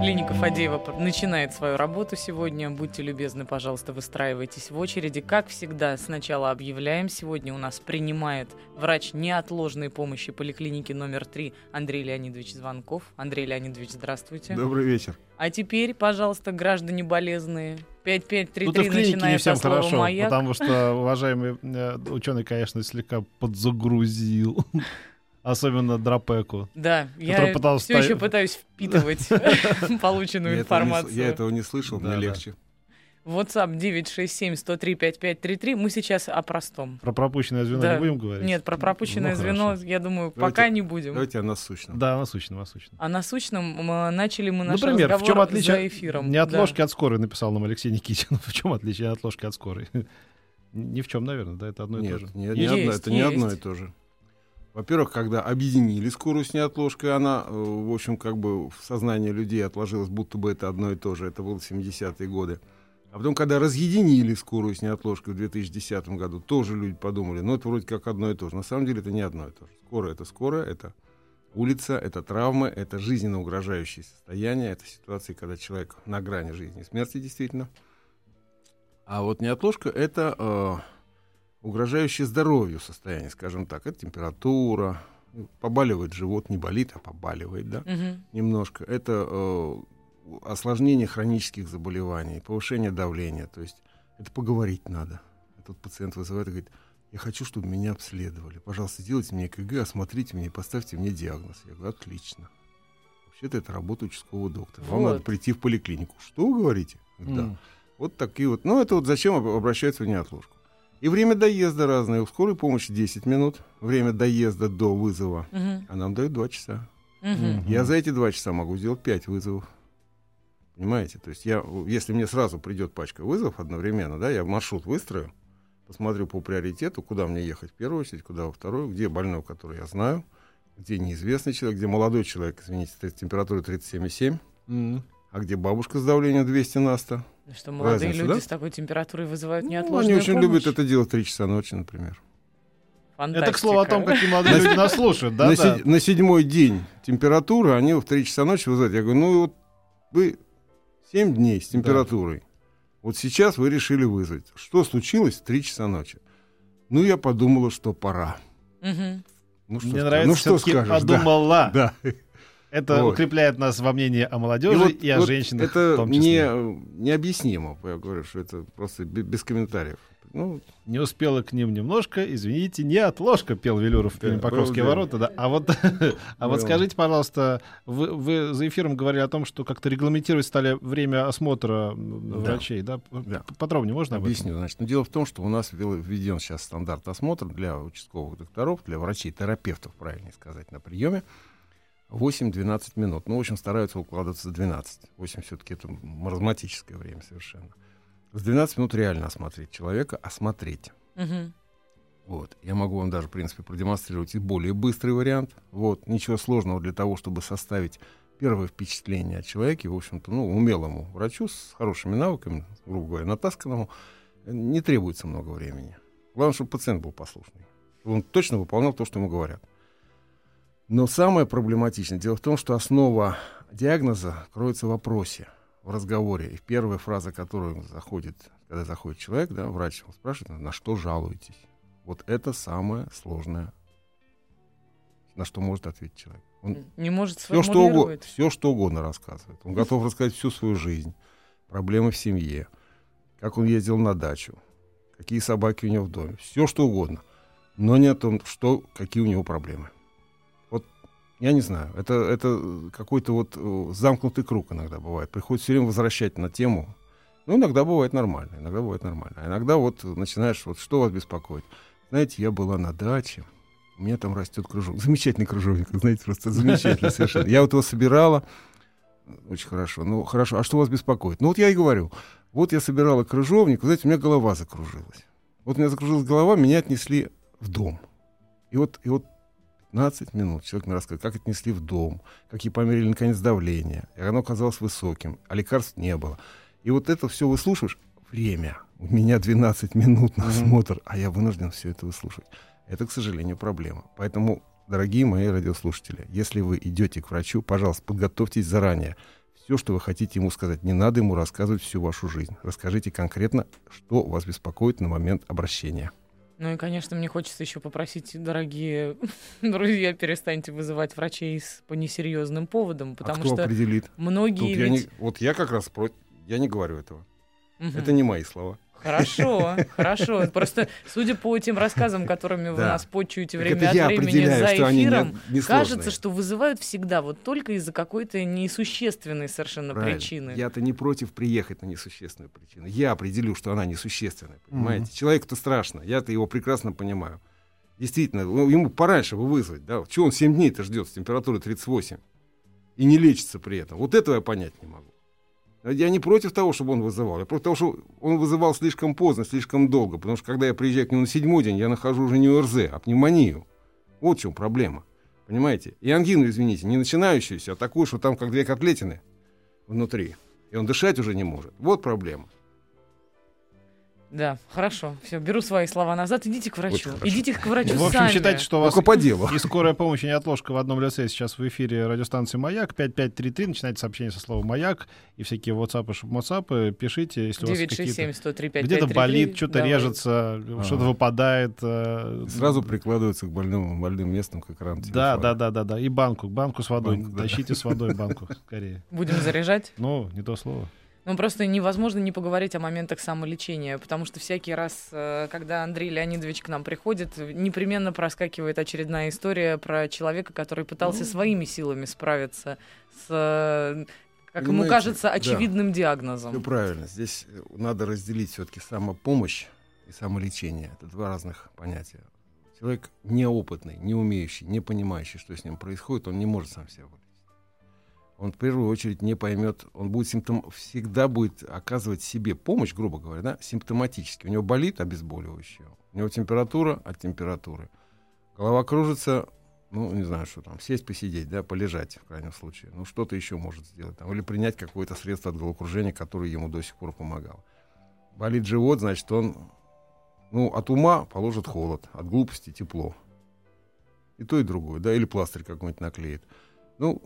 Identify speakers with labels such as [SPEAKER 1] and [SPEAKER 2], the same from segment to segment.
[SPEAKER 1] Клиника Фадеева начинает свою работу сегодня. Будьте любезны, пожалуйста, выстраивайтесь в очереди. Как всегда, сначала объявляем. Сегодня у нас принимает врач неотложной помощи поликлиники номер 3 Андрей Леонидович Звонков. Андрей Леонидович, здравствуйте.
[SPEAKER 2] Добрый вечер.
[SPEAKER 1] А теперь, пожалуйста, граждане болезные, 5533
[SPEAKER 2] Тут и в клинике
[SPEAKER 1] начиная
[SPEAKER 2] не всем
[SPEAKER 1] со
[SPEAKER 2] хорошо,
[SPEAKER 1] «Маяк».
[SPEAKER 2] потому что уважаемый э, ученый, конечно, слегка подзагрузил. Особенно Драпеку.
[SPEAKER 1] Да, я
[SPEAKER 2] пытался
[SPEAKER 1] все еще пытаюсь впитывать полученную
[SPEAKER 3] Я этого, не, с-
[SPEAKER 1] информацию.
[SPEAKER 3] я этого не слышал, мне легче.
[SPEAKER 1] WhatsApp 967-103-5533. Мы сейчас о простом.
[SPEAKER 2] Про пропущенное звено
[SPEAKER 1] Да.
[SPEAKER 2] не будем говорить?
[SPEAKER 1] Нет, про пропущенное
[SPEAKER 2] Ну,
[SPEAKER 1] звено,
[SPEAKER 2] хорошо.
[SPEAKER 1] я думаю,
[SPEAKER 3] Давайте-
[SPEAKER 1] пока не будем.
[SPEAKER 3] Давайте о насущном.
[SPEAKER 2] Да, насущно, насущно.
[SPEAKER 1] А насущном м, начали мы наш
[SPEAKER 2] Например, в
[SPEAKER 1] разговор
[SPEAKER 2] чем отличие
[SPEAKER 1] за эфиром.
[SPEAKER 2] Не от
[SPEAKER 1] Да.
[SPEAKER 2] ложки от скорой, написал нам Алексей Никитин. В чем отличие от ложки от скорой? Ни в чем, наверное, да, это одно и то
[SPEAKER 3] Нет,
[SPEAKER 2] же.
[SPEAKER 3] не, не
[SPEAKER 1] Есть,
[SPEAKER 3] одно, это не
[SPEAKER 1] есть.
[SPEAKER 3] одно и то же. Во-первых, когда объединили скорую с неотложкой, она, э, в общем, как бы в сознании людей отложилась, будто бы это одно и то же. Это было 70-е годы. А потом, когда разъединили скорую с неотложкой в 2010 году, тоже люди подумали, ну, это вроде как одно и то же. На самом деле это не одно и то же. Скорая — это скорая, это улица, это травмы, это жизненно угрожающие состояния, это ситуации, когда человек на грани жизни и смерти действительно. А вот неотложка — это э, угрожающее здоровью состояние, скажем так. Это температура, ну, побаливает живот, не болит, а побаливает, да,
[SPEAKER 1] Мгм.
[SPEAKER 3] немножко. Это э, осложнение хронических заболеваний, повышение давления. То есть это поговорить надо. Этот пациент вызывает и говорит, я хочу, чтобы меня обследовали. Пожалуйста, сделайте мне КГ, осмотрите меня и поставьте мне диагноз. Я говорю, отлично. Вообще-то это работа участкового доктора. Вам
[SPEAKER 1] Вот.
[SPEAKER 3] надо прийти в поликлинику. Что вы говорите? Да.
[SPEAKER 2] М.
[SPEAKER 3] Вот такие вот. Ну, это вот зачем об- обращаются в неотложку. И время доезда разное. У скорой помощи 10 минут. Время доезда до вызова.
[SPEAKER 1] Мгм.
[SPEAKER 3] А нам дают 2 часа.
[SPEAKER 1] Мгм.
[SPEAKER 3] Я за эти 2 часа могу сделать 5 вызовов. Понимаете? То есть я, если мне сразу придет пачка вызовов одновременно, да, я маршрут выстрою, посмотрю по приоритету, куда мне ехать в первую очередь, куда во вторую, где больной, который я знаю, где неизвестный человек, где молодой человек, извините, с температурой 37,7,
[SPEAKER 2] М.
[SPEAKER 3] а где бабушка с давлением 200 на 100.
[SPEAKER 1] Ну Что молодые
[SPEAKER 3] Разница,
[SPEAKER 1] люди
[SPEAKER 3] да?
[SPEAKER 1] с такой температурой вызывают
[SPEAKER 3] Ну,
[SPEAKER 1] неотложную
[SPEAKER 3] они очень
[SPEAKER 1] помощь.
[SPEAKER 3] любят это делать 3 часа ночи, например.
[SPEAKER 1] Фантастика.
[SPEAKER 2] Это, к слову, о том, какие молодые люди нас слушают. Да,
[SPEAKER 3] на,
[SPEAKER 2] да.
[SPEAKER 3] се- на седьмой день температура, они в 3 часа ночи вызывают. Я говорю, ну вот вы 7 дней с температурой. Вот сейчас вы решили вызвать. Что случилось в 3 часа ночи? Ну, я подумала, что пора.
[SPEAKER 1] Мгм.
[SPEAKER 3] Ну, что,
[SPEAKER 2] Мне
[SPEAKER 3] ска-
[SPEAKER 2] нравится,
[SPEAKER 3] ну, что скажешь? Да,
[SPEAKER 2] подумала.
[SPEAKER 3] Да.
[SPEAKER 2] Это
[SPEAKER 3] Вот.
[SPEAKER 2] укрепляет нас во мнении о
[SPEAKER 3] И
[SPEAKER 2] молодежи
[SPEAKER 3] вот-
[SPEAKER 2] и, о
[SPEAKER 3] вот
[SPEAKER 2] женщинах
[SPEAKER 3] Это
[SPEAKER 2] в том числе.
[SPEAKER 3] не, необъяснимо. Я говорю, что это просто бе- без комментариев. Ну,
[SPEAKER 2] Не успела к ним немножко, извините, не отложка, пел Велюров в
[SPEAKER 3] Да,
[SPEAKER 2] «Покровские
[SPEAKER 3] был,
[SPEAKER 2] ворота». Да. А вот, а вот скажите, пожалуйста, вы, вы за эфиром говорили о том, что как-то регламентировать стали время осмотра врачей, да?
[SPEAKER 3] Да.
[SPEAKER 2] Подробнее можно об этом?
[SPEAKER 3] Объясню. Значит, ну, дело в том, что у нас введен сейчас стандарт осмотра для участковых докторов, для врачей-терапевтов, правильнее сказать, на приеме. 8-12 минут. Ну, в общем, стараются укладываться в 12. 8 все-таки это маразматическое время совершенно. В 12 минут реально осмотреть человека, осмотреть.
[SPEAKER 1] Мгм.
[SPEAKER 3] Вот. Я могу вам даже, в принципе, продемонстрировать и более быстрый вариант. Вот. Ничего сложного для того, чтобы составить первое впечатление о человеке, в общем-то, ну, умелому врачу с хорошими навыками, грубо говоря, натасканному, не требуется много времени. Главное, чтобы пациент был послушный. Он точно выполнял то, что ему говорят. Но самое проблематичное дело в том, что основа диагноза кроется в вопросе, в разговоре. И первая фраза, которую заходит, когда заходит человек, да, врач его спрашивает, на что жалуетесь. Вот это самое сложное, на что может ответить человек. Он
[SPEAKER 1] Не может
[SPEAKER 3] все что, угодно, все, что угодно рассказывает. Он готов рассказать всю свою жизнь, проблемы в семье, как он ездил на дачу, какие собаки у него в доме, все что угодно, но не о том, что, какие у него проблемы. Я не знаю, это, это какой-то вот э, замкнутый круг иногда бывает. Приходится все время возвращать на тему. Ну, иногда бывает нормально, иногда бывает нормально. А иногда вот начинаешь, вот что вас беспокоит? Знаете, я была на даче, у меня там растет кружок. Замечательный кружовник, знаете, просто замечательный совершенно. Я вот его собирала, очень хорошо. Ну, хорошо, а что вас беспокоит? Ну, вот я и говорю, вот я собирала крыжовник, знаете, у меня голова закружилась. Вот у меня закружилась голова, меня отнесли в дом. И вот, и вот 15 минут человек мне рассказывает, как отнесли в дом, как ей померили наконец давление, и оно оказалось высоким, а лекарств не было. И вот это все выслушиваешь, время. У меня 12 минут на осмотр, а я вынужден все это выслушать. Это, к сожалению, проблема. Поэтому, дорогие мои радиослушатели, если вы идете к врачу, пожалуйста, подготовьтесь заранее. Все, что вы хотите ему сказать, не надо ему рассказывать всю вашу жизнь. Расскажите конкретно, что вас беспокоит на момент обращения.
[SPEAKER 1] Ну и, конечно, мне хочется еще попросить, дорогие друзья, перестаньте вызывать врачей с, по несерьезным поводам, потому
[SPEAKER 3] а кто
[SPEAKER 1] что
[SPEAKER 3] определит?
[SPEAKER 1] многие
[SPEAKER 3] Тут я
[SPEAKER 1] ведь...
[SPEAKER 3] не, вот я как раз против, я не говорю этого.
[SPEAKER 1] Мгм.
[SPEAKER 3] Это не мои слова.
[SPEAKER 1] Хорошо, хорошо. Просто, судя по тем рассказам, которыми вы нас почуете время от времени за эфиром, кажется, что вызывают всегда вот только из-за какой-то несущественной совершенно причины.
[SPEAKER 3] Я-то не против приехать на несущественную причину. Я определю, что она несущественная, понимаете? Человеку-то страшно, я-то его прекрасно понимаю. Действительно, ну, ему пораньше бы вызвать, да? Чего он 7 дней-то ждет с температурой 38 и не лечится при этом? Вот этого я понять не могу. Я не против того, чтобы он вызывал. Я против того, что он вызывал слишком поздно, слишком долго. Потому что когда я приезжаю к нему на седьмой день, я нахожу уже не ОРЗ, а пневмонию. Вот в чем проблема. Понимаете? И ангину, извините, не начинающуюся, а такую, что там как две котлетины внутри. И он дышать уже не может. Вот проблема.
[SPEAKER 1] Да, хорошо. Все, беру свои слова назад. Идите к врачу. Идите к врачу
[SPEAKER 2] В общем,
[SPEAKER 1] сами.
[SPEAKER 2] считайте, что у вас
[SPEAKER 3] по делу.
[SPEAKER 2] и скорая помощь, и неотложка в одном лице сейчас в эфире радиостанции «Маяк». 5533. Начинайте сообщение со слова «Маяк». И всякие WhatsApp и WhatsApp пишите, если у вас какие-то...
[SPEAKER 1] 967 103
[SPEAKER 2] Где-то болит, что-то
[SPEAKER 1] Давай.
[SPEAKER 2] режется, что-то выпадает. э,
[SPEAKER 3] Сразу прикладывается к больным, больным местам, как экран
[SPEAKER 2] Да, да, да, да, да. И банку, банку с водой.
[SPEAKER 3] Банку, да.
[SPEAKER 2] Тащите с водой банку скорее.
[SPEAKER 1] Будем заряжать?
[SPEAKER 2] Ну, не то слово.
[SPEAKER 1] Ну, просто невозможно не поговорить о моментах самолечения, потому что всякий раз, э, когда Андрей Леонидович к нам приходит, непременно проскакивает очередная история про человека, который пытался своими силами справиться с, э, как ему кажется,
[SPEAKER 3] да.
[SPEAKER 1] очевидным
[SPEAKER 3] Все
[SPEAKER 1] диагнозом.
[SPEAKER 3] правильно. Здесь э, надо разделить все-таки самопомощь и самолечение. Это два разных понятия. Человек неопытный, не умеющий, не понимающий, что с ним происходит, он не может сам себя вылечить. Он в первую очередь не поймет, он будет симптом, всегда будет оказывать себе помощь, грубо говоря, да, симптоматически. У него болит обезболивающее, у него температура от температуры. Голова кружится, ну, не знаю, что там, сесть, посидеть, да, полежать, в крайнем случае. Ну, что-то еще может сделать. Там, или принять какое-то средство от головокружения, которое ему до сих пор помогало. Болит живот, значит, он, ну, от ума положит холод, от глупости тепло. И то, и другое, да, или пластырь какой-нибудь наклеит. Ну,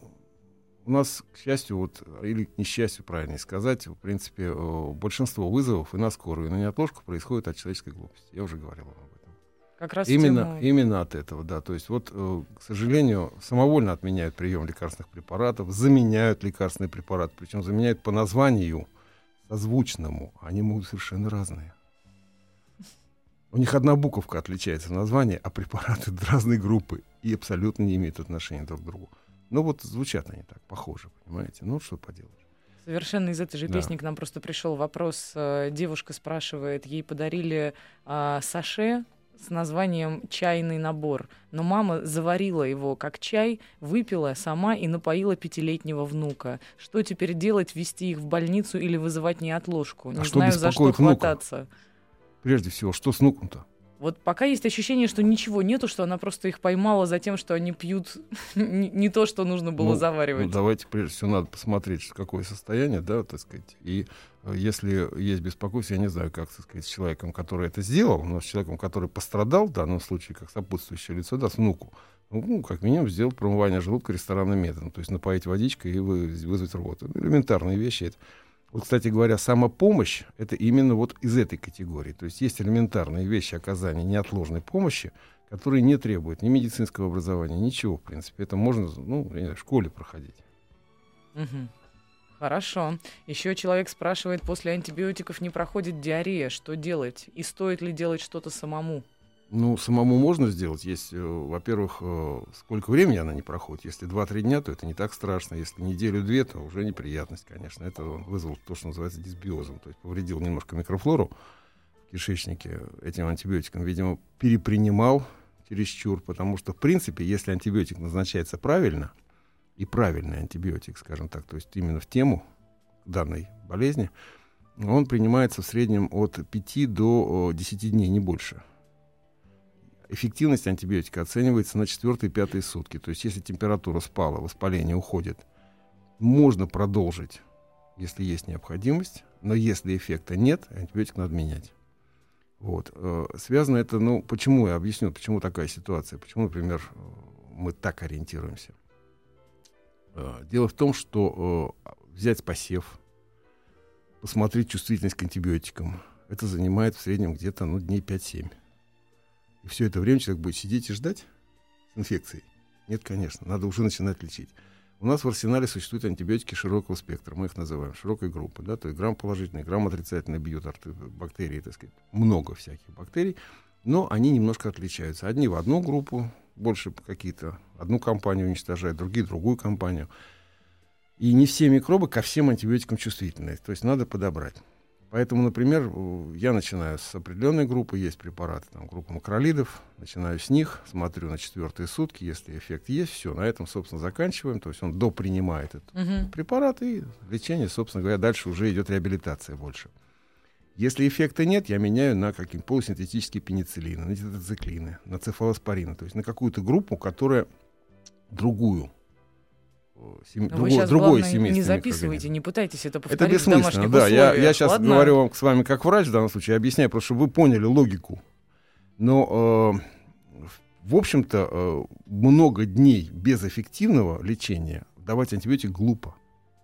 [SPEAKER 3] у нас, к счастью, вот, или к несчастью, правильнее сказать, в принципе, э, большинство вызовов и на скорую, и на неотложку происходит от человеческой глупости. Я уже говорил вам об этом.
[SPEAKER 1] Как раз
[SPEAKER 3] Именно,
[SPEAKER 1] тему-
[SPEAKER 3] именно от этого, да. То есть вот, э, к сожалению, самовольно отменяют прием лекарственных препаратов, заменяют лекарственные препараты, причем заменяют по названию созвучному. Они могут совершенно разные. У них одна буковка отличается в названии, а препараты разной группы и абсолютно не имеют отношения друг к другу. Но вот звучат они так, похоже, понимаете? Ну, что поделаешь.
[SPEAKER 1] Совершенно из этой же
[SPEAKER 3] Да.
[SPEAKER 1] песни к нам просто пришел вопрос. э, Девушка спрашивает, ей подарили а, саше с названием «Чайный набор», но мама заварила его как чай, выпила сама и напоила пятилетнего внука. Что теперь делать, вести их в больницу или вызывать неотложку? Не
[SPEAKER 3] А что
[SPEAKER 1] знаю, за что
[SPEAKER 3] внука?
[SPEAKER 1] хвататься.
[SPEAKER 3] Прежде всего, что с внуком-то?
[SPEAKER 1] Вот пока есть ощущение, что ничего нету, что она просто их поймала за тем, что они пьют не то, что нужно было
[SPEAKER 3] Ну,
[SPEAKER 1] заваривать.
[SPEAKER 3] Ну, давайте, прежде всего, надо посмотреть, какое состояние, да, так сказать. И э, если есть беспокойство, я не знаю, как, так сказать, с человеком, который это сделал, но с человеком, который пострадал, в данном случае, как сопутствующее лицо, да, с внуку, ну, ну, как минимум, сделать промывание желудка ресторанным методом, то есть напоить водичкой и вы- вызвать рвоту. Ну, элементарные вещи это. Вот, кстати говоря, самопомощь — это именно вот из этой категории. То есть есть элементарные вещи оказания неотложной помощи, которые не требуют ни медицинского образования, ничего, в принципе. Это можно, ну, в школе проходить.
[SPEAKER 1] Мгм. Хорошо. Еще человек спрашивает, после антибиотиков не проходит диарея, что делать? И стоит ли делать что-то самому?
[SPEAKER 3] Ну, самому можно сделать. Есть, э, во-первых, э, сколько времени она не проходит. Если 2-3 дня, то это не так страшно. Если неделю-две, то уже неприятность, конечно. Это вызвал то, что называется дисбиозом. То есть повредил немножко микрофлору в кишечнике этим антибиотиком. Видимо, перепринимал чересчур, потому что, в принципе, если антибиотик назначается правильно, и правильный антибиотик, скажем так, то есть именно в тему данной болезни, он принимается в среднем от 5 до э, 10 дней, не больше. Эффективность антибиотика оценивается на четвертые и пятые сутки. То есть если температура спала, воспаление уходит, можно продолжить, если есть необходимость, но если эффекта нет, антибиотик надо менять. Вот. Э, связано это, ну, почему, я объясню, почему такая ситуация, почему, например, мы так ориентируемся. Э, дело в том, что э, взять посев, посмотреть чувствительность к антибиотикам, это занимает в среднем где-то ну, дней 5-7. И все это время человек будет сидеть и ждать с инфекцией? Нет, конечно, надо уже начинать лечить. У нас в арсенале существуют антибиотики широкого спектра, мы их называем широкой группы, да, то есть грамм положительный, грамм отрицательный бьют бактерии, так сказать, много всяких бактерий, но они немножко отличаются. Одни в одну группу, больше какие-то, одну компанию уничтожают, другие другую компанию. И не все микробы ко всем антибиотикам чувствительны, то есть надо подобрать. Поэтому, например, я начинаю с определенной группы, есть препараты, там, группа макролидов, начинаю с них, смотрю на четвертые сутки, если эффект есть, все, на этом, собственно, заканчиваем, то есть он допринимает этот угу. препарат, и лечение, собственно говоря, дальше уже идет реабилитация больше. Если эффекта нет, я меняю на какие-то полусинтетические пенициллины, на тетрациклины, на цефалоспорины, то есть на какую-то группу, которая другую
[SPEAKER 1] сем... другое, сейчас, другое семейство. Не записывайте, не пытайтесь это повторить
[SPEAKER 3] Это бессмысленно, да. Я, я сейчас Ладно? говорю вам с вами как врач в данном случае, объясняю, просто чтобы вы поняли логику. Но, э, в общем-то, э, много дней без эффективного лечения давать антибиотик глупо.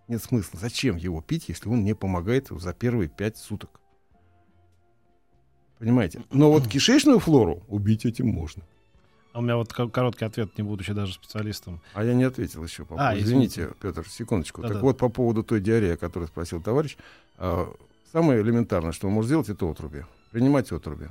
[SPEAKER 3] Нет смысла. Зачем его пить, если он не помогает за первые пять суток? Понимаете? Но вот кишечную флору убить этим можно.
[SPEAKER 2] А у меня вот короткий ответ, не будучи даже специалистом.
[SPEAKER 3] А я не ответил еще. По а, извините, извините, Петр, секундочку. Да, так да. вот, по поводу той диареи, о которой спросил товарищ. Э, самое элементарное, что он может сделать, это отруби. Принимать отруби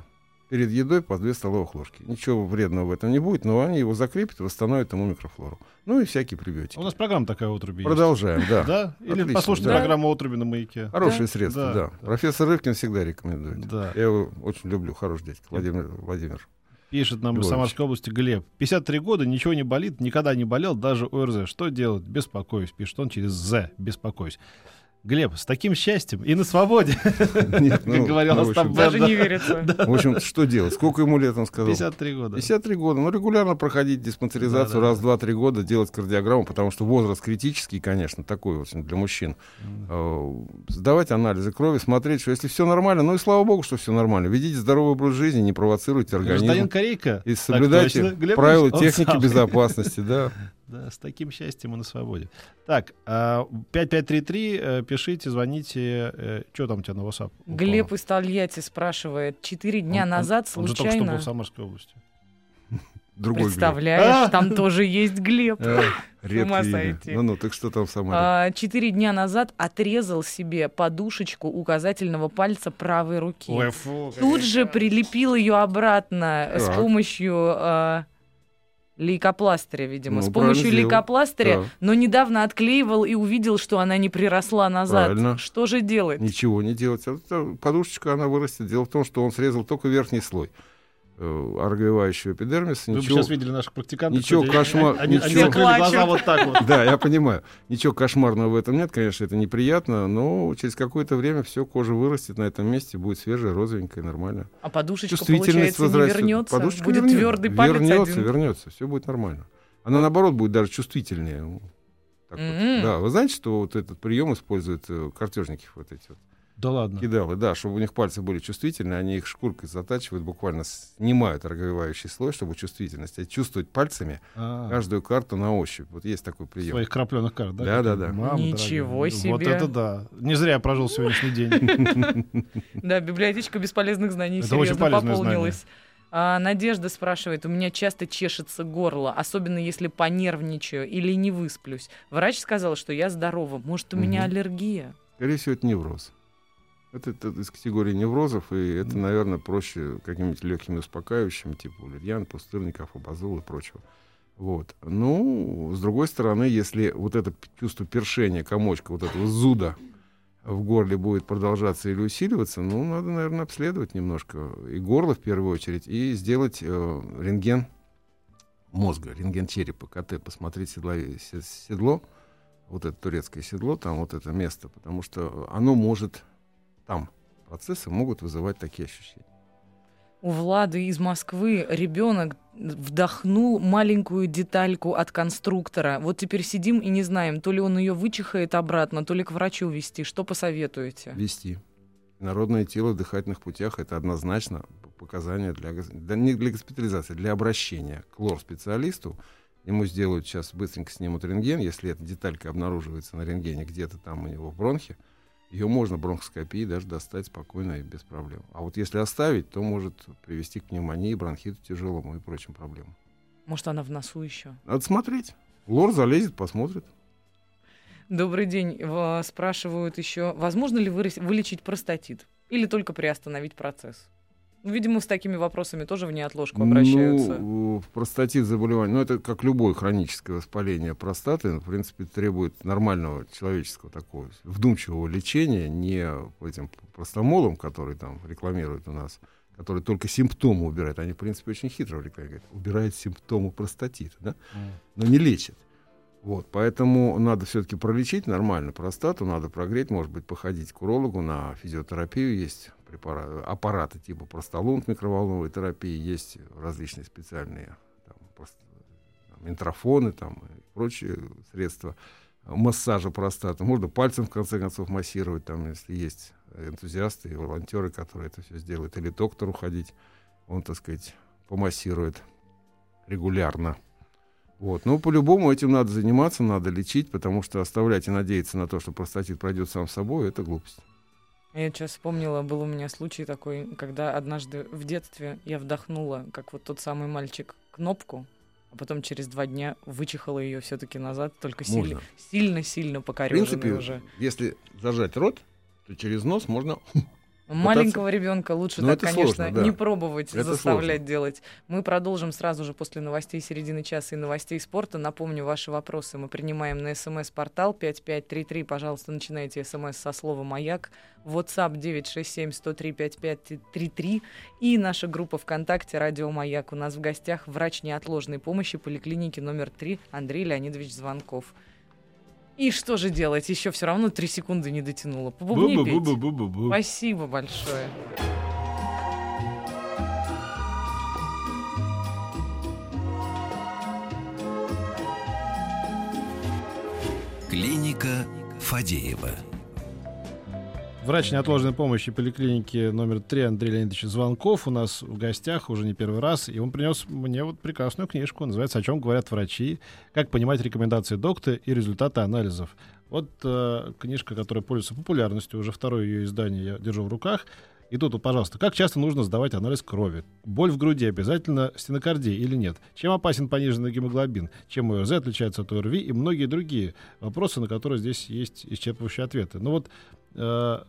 [SPEAKER 3] перед едой по 2 столовых ложки. Ничего вредного в этом не будет, но они его закрепят восстановят ему микрофлору. Ну и всякие прибиотики.
[SPEAKER 2] У нас программа такая отруби
[SPEAKER 3] Продолжаем,
[SPEAKER 2] есть. да. Да? Или Отлично, послушайте да. программу отруби на маяке.
[SPEAKER 3] Хорошее да? средство, да. да. Профессор Рывкин всегда рекомендует. Да. Я его очень люблю, хороший дядька, Владимир Владимир.
[SPEAKER 2] Пишет нам из Самарской области Глеб. 53 года, ничего не болит, никогда не болел, даже ОРЗ. Что делать? Беспокоюсь. Пишет он через З. Беспокоюсь. Глеб, с таким счастьем и на свободе. Нет, ну, как говорил ну,
[SPEAKER 1] Остап Даже не верится.
[SPEAKER 3] В общем, что делать? Сколько ему лет, он сказал?
[SPEAKER 2] 53 года.
[SPEAKER 3] 53 года. Ну, регулярно проходить диспансеризацию раз, два, три года, делать кардиограмму, потому что возраст критический, конечно, такой вот для мужчин. Э, сдавать анализы крови, смотреть, что если все нормально, ну и слава богу, что все нормально. Ведите здоровый образ жизни, не провоцируйте организм.
[SPEAKER 2] Гражданин Корейка.
[SPEAKER 3] И соблюдайте правила техники безопасности, да.
[SPEAKER 2] Да, с таким счастьем и на свободе. Так, 5533, а, э, пишите, звоните. Э, что там у тебя на WhatsApp?
[SPEAKER 1] Упало? Глеб из Тольятти спрашивает. Четыре дня он, назад он, случайно... Он же только что был
[SPEAKER 2] в Самарской области.
[SPEAKER 1] Другой Представляешь, Глеб. там тоже есть Глеб.
[SPEAKER 3] Редкий. Ну-ну, так что там в Самаре?
[SPEAKER 1] А, четыре дня назад отрезал себе подушечку указательного пальца правой руки. Ой, фу, Тут же прилепил ее обратно с помощью а, лейкопластыря, видимо, ну, с помощью лейкопластыря, да. но недавно отклеивал и увидел, что она не приросла назад. Правильно. Что же делать?
[SPEAKER 3] Ничего не делать. Подушечка, она вырастет. Дело в том, что он срезал только верхний слой. Э, развивающего эпидермиса.
[SPEAKER 2] Вы ничего, сейчас видели наших практикантов.
[SPEAKER 3] Ничего кошмар...
[SPEAKER 2] Они, ничего... они глаза вот так вот.
[SPEAKER 3] Да, я понимаю. Ничего кошмарного в этом нет, конечно, это неприятно, но через какое-то время все, кожа вырастет на этом месте, будет свежая, розовенькая, нормально.
[SPEAKER 1] А подушечка, получается, не вернется?
[SPEAKER 3] Подушечка
[SPEAKER 1] будет вернется, твердый палец
[SPEAKER 3] Вернется, один. вернется, все будет нормально. Она, наоборот, будет даже чувствительнее. Так mm-hmm. вот. Да, вы знаете, что вот этот прием используют э, картежники вот эти вот?
[SPEAKER 2] Да ладно.
[SPEAKER 3] Кидалы, да, чтобы у них пальцы были чувствительны, они их шкуркой затачивают, буквально снимают роговевающий слой, чтобы чувствительность, и чувствовать пальцами А-а-а. каждую карту на ощупь. Вот есть такой прием.
[SPEAKER 2] Своих крапленых карт, да?
[SPEAKER 3] Да, да, да.
[SPEAKER 1] Мама, Ничего дорогая. себе.
[SPEAKER 2] Вот это да. Не зря я прожил сегодняшний день.
[SPEAKER 1] Да, библиотечка бесполезных знаний серьезно пополнилась. А, Надежда спрашивает, у меня часто чешется горло, особенно если понервничаю или не высплюсь. Врач сказал, что я здорова. Может, у меня аллергия?
[SPEAKER 3] Скорее всего, это невроз. Это, это из категории неврозов, и это, наверное, проще какими-нибудь легкими успокаивающими, типа валерьян, пустырников, абазол и прочего. Вот. Ну, с другой стороны, если вот это чувство першения, комочка, вот этого зуда в горле будет продолжаться или усиливаться, ну, надо, наверное, обследовать немножко и горло в первую очередь, и сделать э, рентген мозга, рентген черепа, КТ, посмотреть седло, седло, вот это турецкое седло, там вот это место, потому что оно может там процессы могут вызывать такие ощущения.
[SPEAKER 1] У Влады из Москвы ребенок вдохнул маленькую детальку от конструктора. Вот теперь сидим и не знаем, то ли он ее вычихает обратно, то ли к врачу вести. Что посоветуете?
[SPEAKER 3] Вести. Народное тело в дыхательных путях это однозначно показания для, для не для госпитализации, для обращения к лор-специалисту. Ему сделают сейчас быстренько снимут рентген, если эта деталька обнаруживается на рентгене где-то там у него в бронхе, ее можно бронхоскопией даже достать спокойно и без проблем. А вот если оставить, то может привести к пневмонии, бронхиту тяжелому и прочим проблемам.
[SPEAKER 1] Может, она в носу еще?
[SPEAKER 3] Надо смотреть. Лор залезет, посмотрит.
[SPEAKER 1] Добрый день. Спрашивают еще, возможно ли вылечить простатит или только приостановить процесс? Ну, видимо, с такими вопросами тоже в неотложку обращаются.
[SPEAKER 3] Ну, простатит заболевание, ну, это как любое хроническое воспаление простаты, в принципе, требует нормального человеческого такого вдумчивого лечения, не этим простомолом, который там рекламируют у нас, который только симптомы убирает. Они, в принципе, очень хитро рекламируют. Убирает симптомы простатита, да? но не лечит. Вот, поэтому надо все-таки пролечить нормально простату, надо прогреть, может быть, походить к урологу на физиотерапию, есть препараты, аппараты типа простолунт микроволновой терапии, есть различные специальные там, там, интрофоны там, и прочие средства массажа простаты. Можно пальцем, в конце концов, массировать, там, если есть энтузиасты и волонтеры, которые это все сделают, или доктору ходить, он, так сказать, помассирует регулярно. Вот. Но по-любому этим надо заниматься, надо лечить, потому что оставлять и надеяться на то, что простатит пройдет сам собой, это глупость.
[SPEAKER 1] Я сейчас вспомнила, был у меня случай такой, когда однажды в детстве я вдохнула, как вот тот самый мальчик, кнопку, а потом через два дня вычихала ее все-таки назад, только сильно-сильно покореженной уже.
[SPEAKER 3] Если зажать рот, то через нос можно
[SPEAKER 1] Маленького ребенка лучше Но так, конечно, сложно, да. не пробовать это заставлять сложно. делать. Мы продолжим сразу же после новостей середины часа и новостей спорта. Напомню ваши вопросы. Мы принимаем на смс-портал 5533. Пожалуйста, начинайте смс со слова «Маяк». WhatsApp 967-103-5533. И наша группа ВКонтакте «Радио Маяк». У нас в гостях врач неотложной помощи поликлиники номер 3 Андрей Леонидович Звонков. И что же делать? Еще все равно три секунды не дотянула. Побубни бу -бу -бу -бу -бу -бу. Спасибо большое.
[SPEAKER 4] Клиника Фадеева.
[SPEAKER 2] Врач неотложной помощи поликлиники номер 3 Андрей Леонидович Звонков у нас в гостях уже не первый раз. И он принес мне вот прекрасную книжку. Называется «О чем говорят врачи. Как понимать рекомендации доктора и результаты анализов». Вот э, книжка, которая пользуется популярностью, уже второе ее издание я держу в руках. И тут, пожалуйста, как часто нужно сдавать анализ крови? Боль в груди обязательно стенокардия или нет? Чем опасен пониженный гемоглобин? Чем ОРЗ отличается от ОРВИ? И многие другие вопросы, на которые здесь есть исчерпывающие ответы. Ну вот э,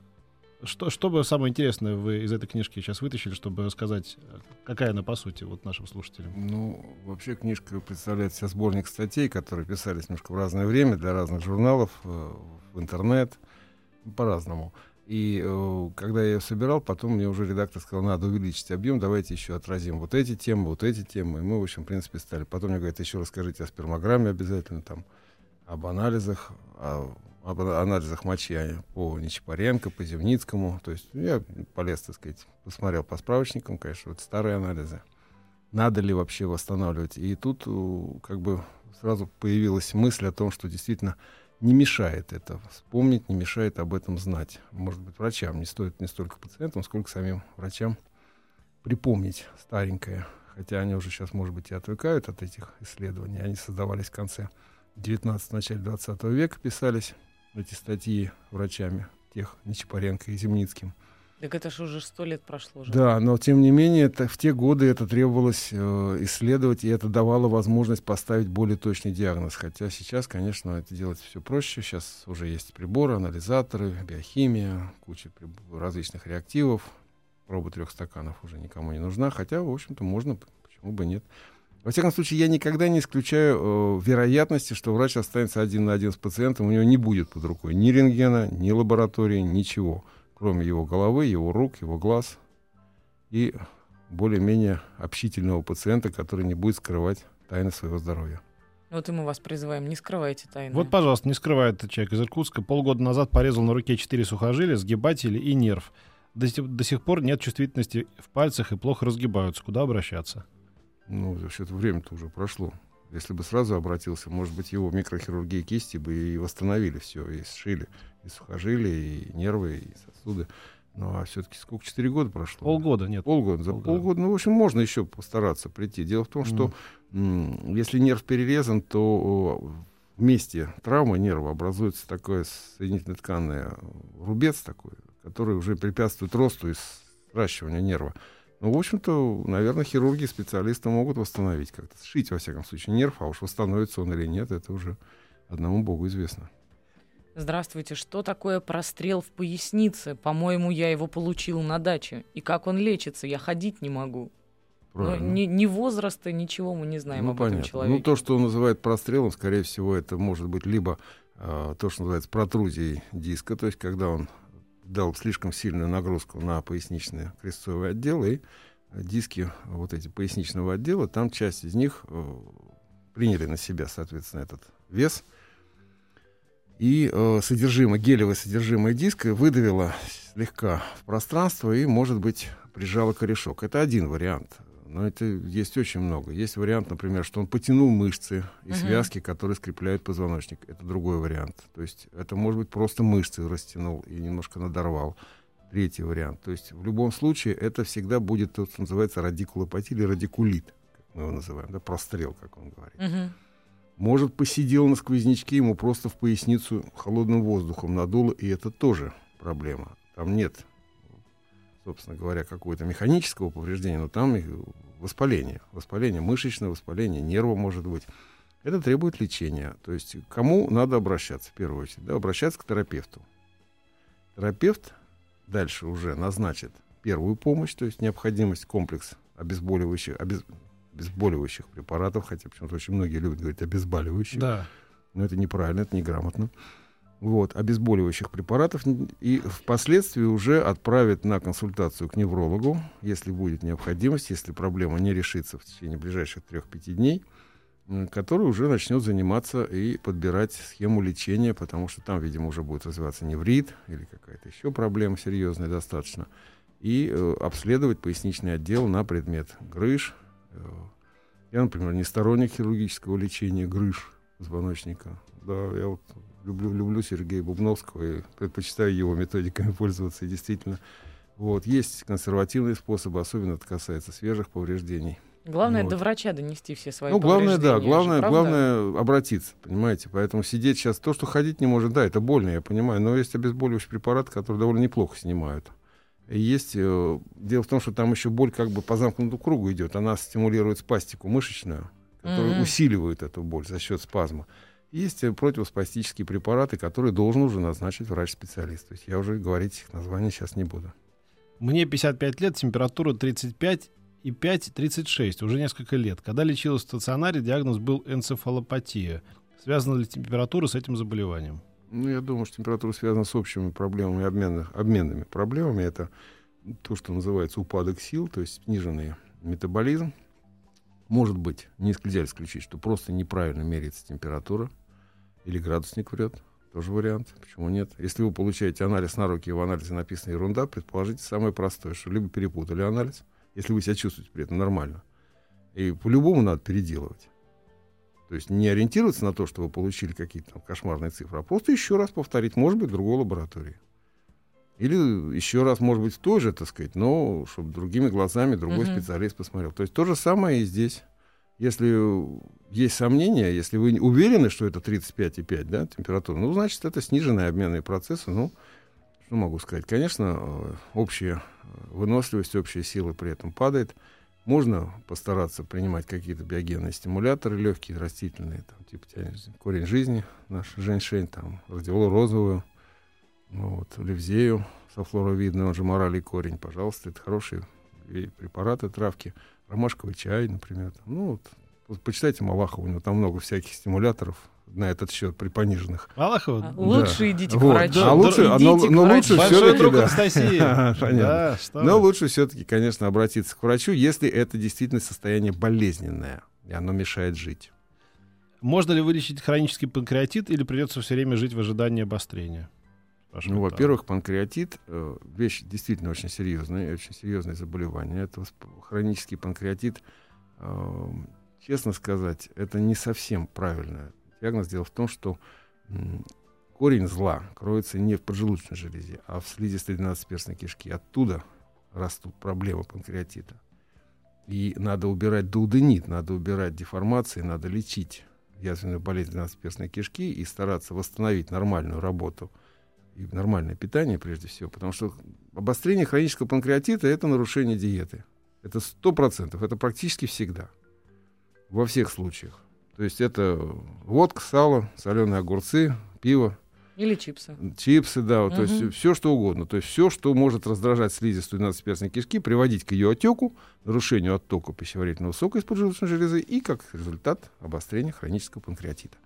[SPEAKER 2] что, что бы самое интересное вы из этой книжки сейчас вытащили, чтобы рассказать, какая она по сути вот нашим слушателям?
[SPEAKER 3] Ну, вообще книжка представляет себя сборник статей, которые писались немножко в разное время для разных журналов, э, в интернет, по-разному. И э, когда я ее собирал, потом мне уже редактор сказал, надо увеличить объем, давайте еще отразим вот эти темы, вот эти темы. И мы, в общем, в принципе, стали. Потом мне говорят, еще расскажите о спермограмме обязательно, там, об анализах, о об анализах мочи а по Нечапаренко, по Земницкому. То есть я полез, так сказать, посмотрел по справочникам, конечно, вот старые анализы. Надо ли вообще восстанавливать? И тут как бы сразу появилась мысль о том, что действительно не мешает это вспомнить, не мешает об этом знать. Может быть, врачам не стоит не столько пациентам, сколько самим врачам припомнить старенькое. Хотя они уже сейчас, может быть, и отвыкают от этих исследований. Они создавались в конце 19 начале 20 века, писались эти статьи врачами, тех Нечапаренко и Земницким.
[SPEAKER 1] Так это же уже сто лет прошло. Же.
[SPEAKER 3] Да, но тем не менее, это, в те годы это требовалось э, исследовать, и это давало возможность поставить более точный диагноз. Хотя сейчас, конечно, это делать все проще. Сейчас уже есть приборы, анализаторы, биохимия, куча различных реактивов. Проба трех стаканов уже никому не нужна. Хотя, в общем-то, можно, почему бы нет. Во всяком случае, я никогда не исключаю э, вероятности, что врач останется один на один с пациентом, у него не будет под рукой ни рентгена, ни лаборатории, ничего, кроме его головы, его рук, его глаз и более-менее общительного пациента, который не будет скрывать тайны своего здоровья.
[SPEAKER 1] Вот и мы вас призываем, не скрывайте тайны.
[SPEAKER 2] Вот, пожалуйста, не скрывает этот человек из Иркутска. Полгода назад порезал на руке четыре сухожилия, сгибатели и нерв. До, до сих пор нет чувствительности в пальцах и плохо разгибаются. Куда обращаться?
[SPEAKER 3] Ну, вообще-то время-то уже прошло. Если бы сразу обратился, может быть, его микрохирургии кисти бы и восстановили все, и сшили и сухожилия, и нервы, и сосуды. Ну, а все-таки сколько? Четыре года прошло?
[SPEAKER 2] Полгода нет.
[SPEAKER 3] Полгода. За
[SPEAKER 2] Полгода.
[SPEAKER 3] полгода. Ну, в общем, можно еще постараться прийти. Дело в том, что м, если нерв перерезан, то о, в месте травмы нерва образуется такое соединительно тканное рубец такой, который уже препятствует росту и сращиванию нерва. Ну, в общем-то, наверное, хирурги, специалисты могут восстановить как-то, сшить, во всяком случае, нерв, а уж восстановится он или нет, это уже одному богу известно.
[SPEAKER 1] Здравствуйте, что такое прострел в пояснице? По-моему, я его получил на даче. И как он лечится? Я ходить не могу. Но
[SPEAKER 3] Правильно.
[SPEAKER 1] ни, ни возраста, ничего мы не знаем
[SPEAKER 3] ну,
[SPEAKER 1] об
[SPEAKER 3] понятно.
[SPEAKER 1] этом человеке.
[SPEAKER 3] Ну, то, что он называет прострелом, скорее всего, это может быть либо э, то, что называется протрузией диска, то есть когда он дал слишком сильную нагрузку на поясничный крестцовый отдел, и диски вот эти поясничного отдела, там часть из них э, приняли на себя, соответственно, этот вес, и э, содержимое, гелевое содержимое диска выдавило слегка в пространство и, может быть, прижало корешок. Это один вариант. Но это есть очень много. Есть вариант, например, что он потянул мышцы и
[SPEAKER 1] Мгм.
[SPEAKER 3] связки, которые скрепляют позвоночник. Это другой вариант. То есть это может быть просто мышцы растянул и немножко надорвал. Третий вариант. То есть в любом случае это всегда будет то, что называется радикулопатия или радикулит, как мы его называем, да, прострел, как он говорит.
[SPEAKER 1] Мгм.
[SPEAKER 3] Может, посидел на сквознячке, ему просто в поясницу холодным воздухом надуло, и это тоже проблема. Там нет, собственно говоря, какого-то механического повреждения, но там воспаление. Воспаление мышечное, воспаление нерва может быть. Это требует лечения. То есть кому надо обращаться в первую очередь? Да, обращаться к терапевту. Терапевт дальше уже назначит первую помощь, то есть необходимость комплекс обезболивающих, обез- обезболивающих препаратов, хотя почему-то очень многие любят говорить обезболивающих,
[SPEAKER 2] Да.
[SPEAKER 3] но это неправильно, это неграмотно. Вот, обезболивающих препаратов и впоследствии уже отправит на консультацию к неврологу, если будет необходимость, если проблема не решится в течение ближайших 3-5 дней, который уже начнет заниматься и подбирать схему лечения, потому что там, видимо, уже будет развиваться неврит или какая-то еще проблема серьезная достаточно, и э, обследовать поясничный отдел на предмет грыж. Э, я, например, не сторонник хирургического лечения грыж позвоночника. Да, я вот люблю, люблю Сергея Бубновского и предпочитаю его методиками пользоваться. И действительно, вот, есть консервативные способы, особенно это касается свежих повреждений.
[SPEAKER 1] Главное
[SPEAKER 3] Вот.
[SPEAKER 1] до врача донести все свои
[SPEAKER 3] Ну, главное, да,
[SPEAKER 1] повреждения же,
[SPEAKER 3] главное, главное обратиться, понимаете. Поэтому сидеть сейчас, то, что ходить не может, да, это больно, я понимаю, но есть обезболивающие препараты, которые довольно неплохо снимают. И есть, э, дело в том, что там еще боль как бы по замкнутому кругу идет, она стимулирует спастику мышечную, которая
[SPEAKER 1] Мгм.
[SPEAKER 3] усиливает эту боль за счет спазма. Есть противоспастические препараты, которые должен уже назначить врач-специалист. То есть я уже говорить их название сейчас не буду.
[SPEAKER 2] Мне 55 лет, температура 35 и 5-36, уже несколько лет. Когда лечилась в стационаре, диагноз был энцефалопатия. Связана ли температура с этим заболеванием?
[SPEAKER 3] Ну, я думаю, что температура связана с общими проблемами, обменных, обменными проблемами. Это то, что называется упадок сил, то есть сниженный метаболизм. Может быть, не нельзя исключить, что просто неправильно меряется температура или градусник врет. Тоже вариант. Почему нет? Если вы получаете анализ на руки, и в анализе написана ерунда, предположите самое простое, что либо перепутали анализ, если вы себя чувствуете при этом нормально. И по-любому надо переделывать. То есть не ориентироваться на то, что вы получили какие-то кошмарные цифры, а просто еще раз повторить, может быть, в другой лаборатории. Или еще раз, может быть, в той же, так сказать, но чтобы другими глазами другой
[SPEAKER 1] Мгм.
[SPEAKER 3] специалист посмотрел. То есть то же самое и здесь. Если есть сомнения, если вы уверены, что это 35,5 да, температура, ну, значит, это сниженные обменные процессы. Ну, что могу сказать? Конечно, э, общая э, выносливость, общая сила при этом падает. Можно постараться принимать какие-то биогенные стимуляторы легкие, растительные, там, типа тянет корень жизни, наш женьшень, там, радиолу розовую, вот, левзею софлоровидный, он же моралий корень, пожалуйста, это хорошие препараты, травки, ромашковый чай, например. там. Ну, вот, вот почитайте Малахова, у него там много всяких стимуляторов на этот счет при пониженных.
[SPEAKER 2] Малахова?
[SPEAKER 1] А, Лучше идите к
[SPEAKER 3] Вот.
[SPEAKER 1] врачу.
[SPEAKER 3] А лучше-
[SPEAKER 1] Идите
[SPEAKER 3] но- но лучше
[SPEAKER 2] друг
[SPEAKER 3] да.
[SPEAKER 2] Анастасии.
[SPEAKER 3] Понятно.
[SPEAKER 2] Да, что
[SPEAKER 3] Но
[SPEAKER 2] вы.
[SPEAKER 3] лучше все-таки, конечно, обратиться к врачу, если это действительно состояние болезненное, и оно мешает жить.
[SPEAKER 2] Можно ли вылечить хронический панкреатит или придется все время жить в ожидании обострения?
[SPEAKER 3] Ну, во-первых, панкреатит э, вещь действительно очень серьезная, очень серьезное заболевание. Это хронический панкреатит. Э, честно сказать, это не совсем правильно. Диагноз дело в том, что корень зла кроется не в поджелудочной железе, а в слизистой 12-перстной кишке. Оттуда растут проблемы панкреатита. И надо убирать дуоденит, надо убирать деформации, надо лечить язвенную болезнь 12-перстной кишки и стараться восстановить нормальную работу и нормальное питание прежде всего, потому что обострение хронического панкреатита — это нарушение диеты. Это сто процентов, это практически всегда, во всех случаях. То есть это водка, сало, соленые огурцы, пиво,
[SPEAKER 1] или чипсы.
[SPEAKER 3] Чипсы, да, угу. то есть все что угодно. То есть все, что может раздражать слизистую 12-перстной кишки, приводить к ее отеку, нарушению оттока пищеварительного сока из поджелудочной железы и, как результат, обострения хронического панкреатита.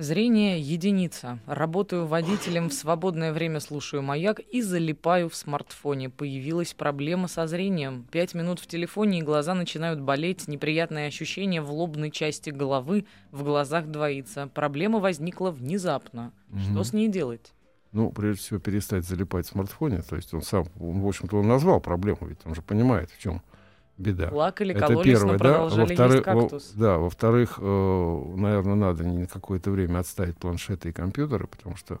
[SPEAKER 1] Зрение — единица. Работаю водителем, в свободное время слушаю маяк и залипаю в смартфоне. Появилась проблема со зрением. Пять минут в телефоне, и глаза начинают болеть. Неприятное ощущение в лобной части головы, в глазах двоится. Проблема возникла внезапно. Угу. Что с ней делать?
[SPEAKER 3] Ну, прежде всего, перестать залипать в смартфоне. То есть он сам, он, в общем-то, он назвал проблему, ведь он же понимает, в чем беда.
[SPEAKER 1] Плакали, кололись, Это первое, но продолжали да?
[SPEAKER 3] Во-вторых,
[SPEAKER 1] есть кактус.
[SPEAKER 3] Во, да, во-вторых, э, наверное, надо на какое-то время отставить планшеты и компьютеры, потому что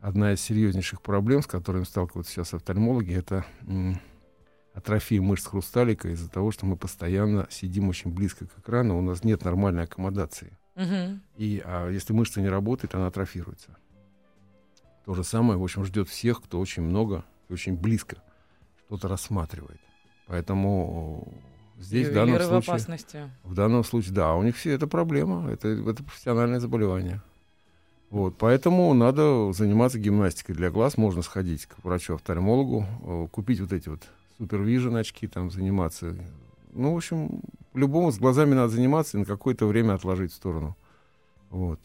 [SPEAKER 3] одна из серьезнейших проблем, с которыми сталкиваются сейчас офтальмологи, это атрофия мышц хрусталика из-за того, что мы постоянно сидим очень близко к экрану, у нас нет нормальной аккомодации.
[SPEAKER 1] Угу.
[SPEAKER 3] И а если мышца не работает, она атрофируется. То же самое, в общем, ждет всех, кто очень много и очень близко что-то рассматривает. Поэтому здесь в данном случае...
[SPEAKER 1] в опасности.
[SPEAKER 3] В данном случае, да, у них все это проблема, это, это профессиональное заболевание. Вот, поэтому надо заниматься гимнастикой для глаз. Можно сходить к врачу-офтальмологу, э, купить вот эти вот супервижен очки, там заниматься. Ну, в общем, любому с глазами надо заниматься и на какое-то время отложить в сторону. Вот.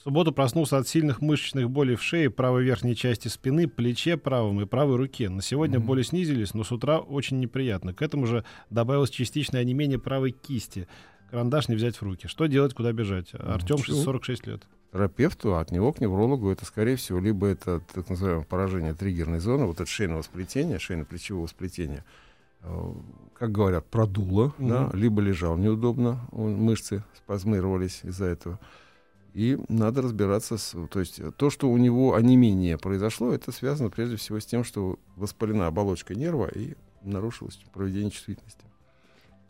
[SPEAKER 2] В субботу проснулся от сильных мышечных болей в шее, правой верхней части спины, плече правом и правой руке. На сегодня mm-hmm. боли снизились, но с утра очень неприятно. К этому же добавилось частичное онемение правой кисти. Карандаш не взять в руки. Что делать, куда бежать? Артем, 46 лет.
[SPEAKER 3] Терапевту, а от него к неврологу это, скорее всего, либо это так называемое поражение триггерной зоны, вот это шейного сплетения, шейно-плечевого сплетения, э, как говорят, продуло, mm-hmm. да, либо лежал неудобно, мышцы спазмировались из-за этого. И надо разбираться с... То есть то, что у него онемение произошло, это связано прежде всего с тем, что воспалена оболочка нерва и нарушилось проведение чувствительности.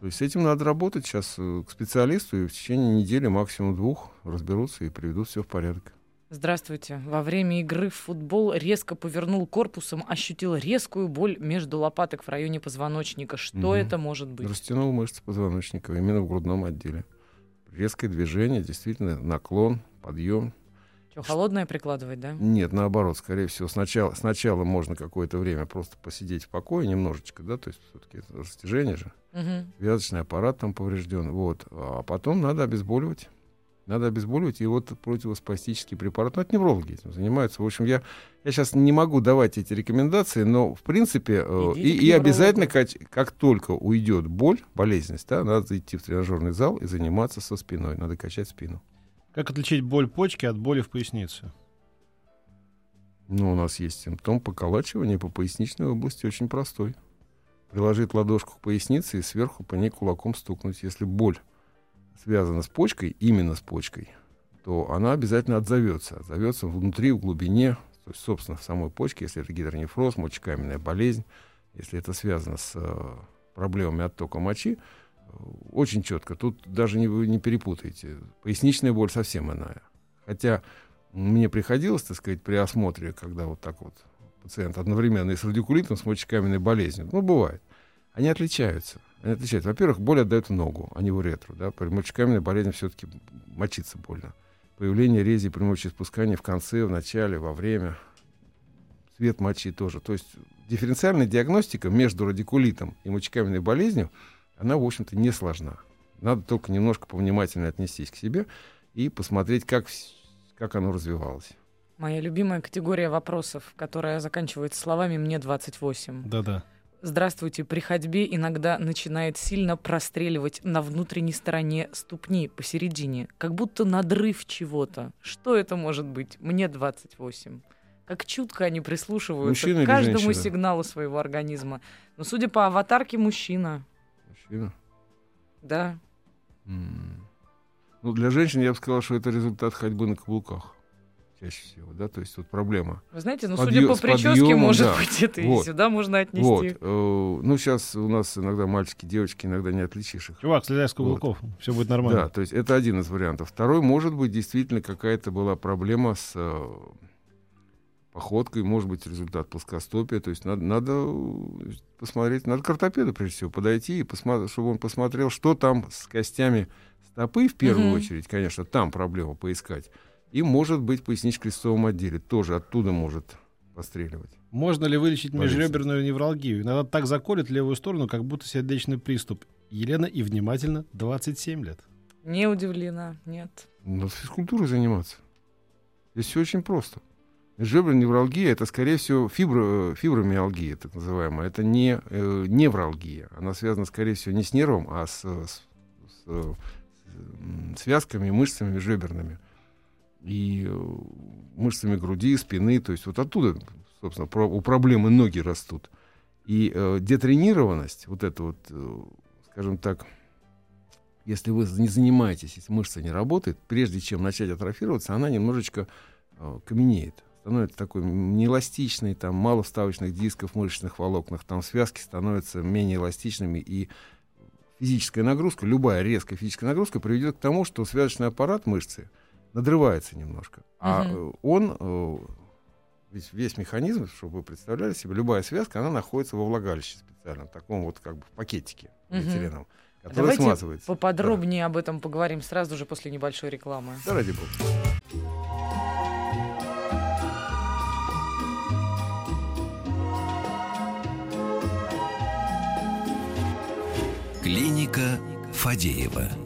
[SPEAKER 3] То есть с этим надо работать сейчас э, к специалисту, и в течение недели, максимум двух, разберутся и приведут все в порядок.
[SPEAKER 1] Здравствуйте. Во время игры в футбол резко повернул корпусом, ощутил резкую боль между лопаток в районе позвоночника. Что угу. это может быть?
[SPEAKER 3] Растянул мышцы позвоночника именно в грудном отделе резкое движение, действительно наклон, подъем.
[SPEAKER 1] Что, холодное прикладывать, да?
[SPEAKER 3] Нет, наоборот, скорее всего, сначала, сначала можно какое-то время просто посидеть в покое немножечко, да, то есть все-таки это растяжение же,
[SPEAKER 1] угу.
[SPEAKER 3] вязочный аппарат там поврежден, вот, а потом надо обезболивать. Надо обезболивать, и вот противоспастический препарат. Ну, это неврологи этим занимаются. В общем, я, я сейчас не могу давать эти рекомендации, но, в принципе, э, и, и обязательно, как, как только уйдет боль, болезненность, да, надо идти в тренажерный зал и заниматься со спиной. Надо качать спину.
[SPEAKER 2] Как отличить боль почки от боли в пояснице?
[SPEAKER 3] Ну, у нас есть симптом поколачивания по поясничной области очень простой. Приложить ладошку к пояснице и сверху по ней кулаком стукнуть. Если боль связана с почкой, именно с почкой, то она обязательно отзовется. Отзовется внутри, в глубине, то есть, собственно, в самой почке, если это гидронефроз, мочекаменная болезнь, если это связано с э, проблемами оттока мочи, э, очень четко. Тут даже не, не перепутаете. Поясничная боль совсем иная. Хотя мне приходилось, так сказать, при осмотре, когда вот так вот пациент одновременно и с радикулитом, с мочекаменной болезнью, ну, бывает, они отличаются. Они отличаются. Во-первых, боль отдает в ногу, а не в уретру. Да? При мочекаменной болезни все-таки мочиться больно. Появление рези при мочеиспускании в конце, в начале, во время. Цвет мочи тоже. То есть дифференциальная диагностика между радикулитом и мочекаменной болезнью, она, в общем-то, не сложна. Надо только немножко повнимательнее отнестись к себе и посмотреть, как, как оно развивалось.
[SPEAKER 1] Моя любимая категория вопросов, которая заканчивается словами «мне 28».
[SPEAKER 2] Да-да.
[SPEAKER 1] Здравствуйте. При ходьбе иногда начинает сильно простреливать на внутренней стороне ступни, посередине, как будто надрыв чего-то. Что это может быть? Мне 28. как чутко они прислушиваются
[SPEAKER 3] Мужчина
[SPEAKER 1] к каждому
[SPEAKER 3] женщина?
[SPEAKER 1] сигналу своего организма. Но судя по аватарке, мужчина.
[SPEAKER 3] Мужчина.
[SPEAKER 1] Да.
[SPEAKER 3] М. Ну, для женщин я бы сказал, что это результат ходьбы на каблуках. Чаще всего, да, то есть вот проблема.
[SPEAKER 1] Вы знаете, ну,
[SPEAKER 3] С
[SPEAKER 1] судя по прическе,
[SPEAKER 3] подъёмом,
[SPEAKER 1] может
[SPEAKER 3] да.
[SPEAKER 1] быть, это
[SPEAKER 3] Вот.
[SPEAKER 1] и сюда можно отнести.
[SPEAKER 3] Вот. э, ну, сейчас у нас иногда мальчики, девочки, иногда не отличишь их.
[SPEAKER 2] Чувак, слезай с каблуков, все будет нормально.
[SPEAKER 3] Да, то есть это один из вариантов. Второй, может быть, действительно какая-то была проблема с э, походкой, может быть, результат плоскостопия. То есть надо, надо э, посмотреть, надо к ортопеду, прежде всего, подойти, и посма- чтобы он посмотрел, что там с костями стопы, в первую
[SPEAKER 1] Мгм.
[SPEAKER 3] очередь, конечно, там проблема поискать. И, может быть, поясничь в крестовом отделе. Тоже оттуда может постреливать.
[SPEAKER 2] Можно ли вылечить
[SPEAKER 3] Болезнь.
[SPEAKER 2] межреберную невралгию? Иногда так заколет левую сторону, как будто сердечный приступ. Елена и внимательно 27 лет.
[SPEAKER 1] Не удивлена, нет.
[SPEAKER 3] Надо физкультурой заниматься. Здесь все очень просто. Межреберная невралгия это, скорее всего, фибро, фибромиалгия, так называемая. Это не э, невралгия. Она связана, скорее всего, не с нервом, а с, с- с, э, м, связками и мышцами межреберными. И э, мышцами груди, спины. То есть вот оттуда, собственно, про- у проблемы ноги растут. И э, детренированность, вот это вот, э, скажем так, если вы не занимаетесь, если мышца не работает, прежде чем начать атрофироваться, она немножечко э, каменеет. Становится такой неэластичной, там мало вставочных дисков, мышечных волокнах, там связки становятся менее эластичными, и физическая нагрузка, любая резкая физическая нагрузка приведет к тому, что связочный аппарат мышцы надрывается немножко. А э, он, э, весь, весь механизм, чтобы вы представляли себе, любая связка, она находится во влагалище специальном, таком вот как бы в пакетике полиэтиленовом, который
[SPEAKER 1] Давайте
[SPEAKER 3] смазывается.
[SPEAKER 1] Поподробнее об этом поговорим сразу же после небольшой рекламы.
[SPEAKER 3] Да, ради бога.
[SPEAKER 4] Клиника Фадеева.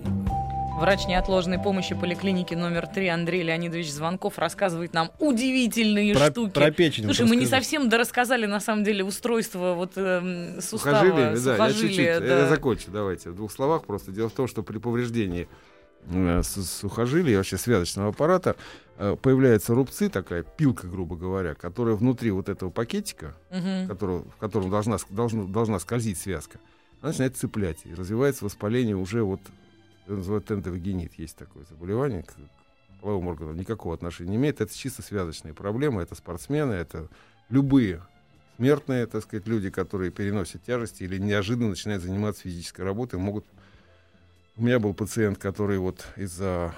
[SPEAKER 1] Врач неотложной помощи поликлиники номер 3 Андрей Леонидович Звонков рассказывает нам удивительные
[SPEAKER 2] Про,
[SPEAKER 1] штуки.
[SPEAKER 2] про печень.
[SPEAKER 1] Слушай, мы не совсем дорассказали, на самом деле, устройство вот, эм, сустава,
[SPEAKER 3] Сухожилие, да, я чуть-чуть,
[SPEAKER 1] да.
[SPEAKER 3] я закончу, давайте, в двух словах просто. Дело в том, что при повреждении э, с- сухожилия, вообще связочного аппарата, э, появляются рубцы, такая пилка, грубо говоря, которая внутри вот этого пакетика,
[SPEAKER 1] Мгм.
[SPEAKER 3] которого, в котором должна, должна, должна скользить связка, она начинает цеплять, и развивается воспаление уже вот, это называют тендовагенит, есть такое заболевание, к, половым органам никакого отношения не имеет, это чисто связочные проблемы, это спортсмены, это любые смертные, так сказать, люди, которые переносят тяжести или неожиданно начинают заниматься физической работой, могут... У меня был пациент, который вот из-за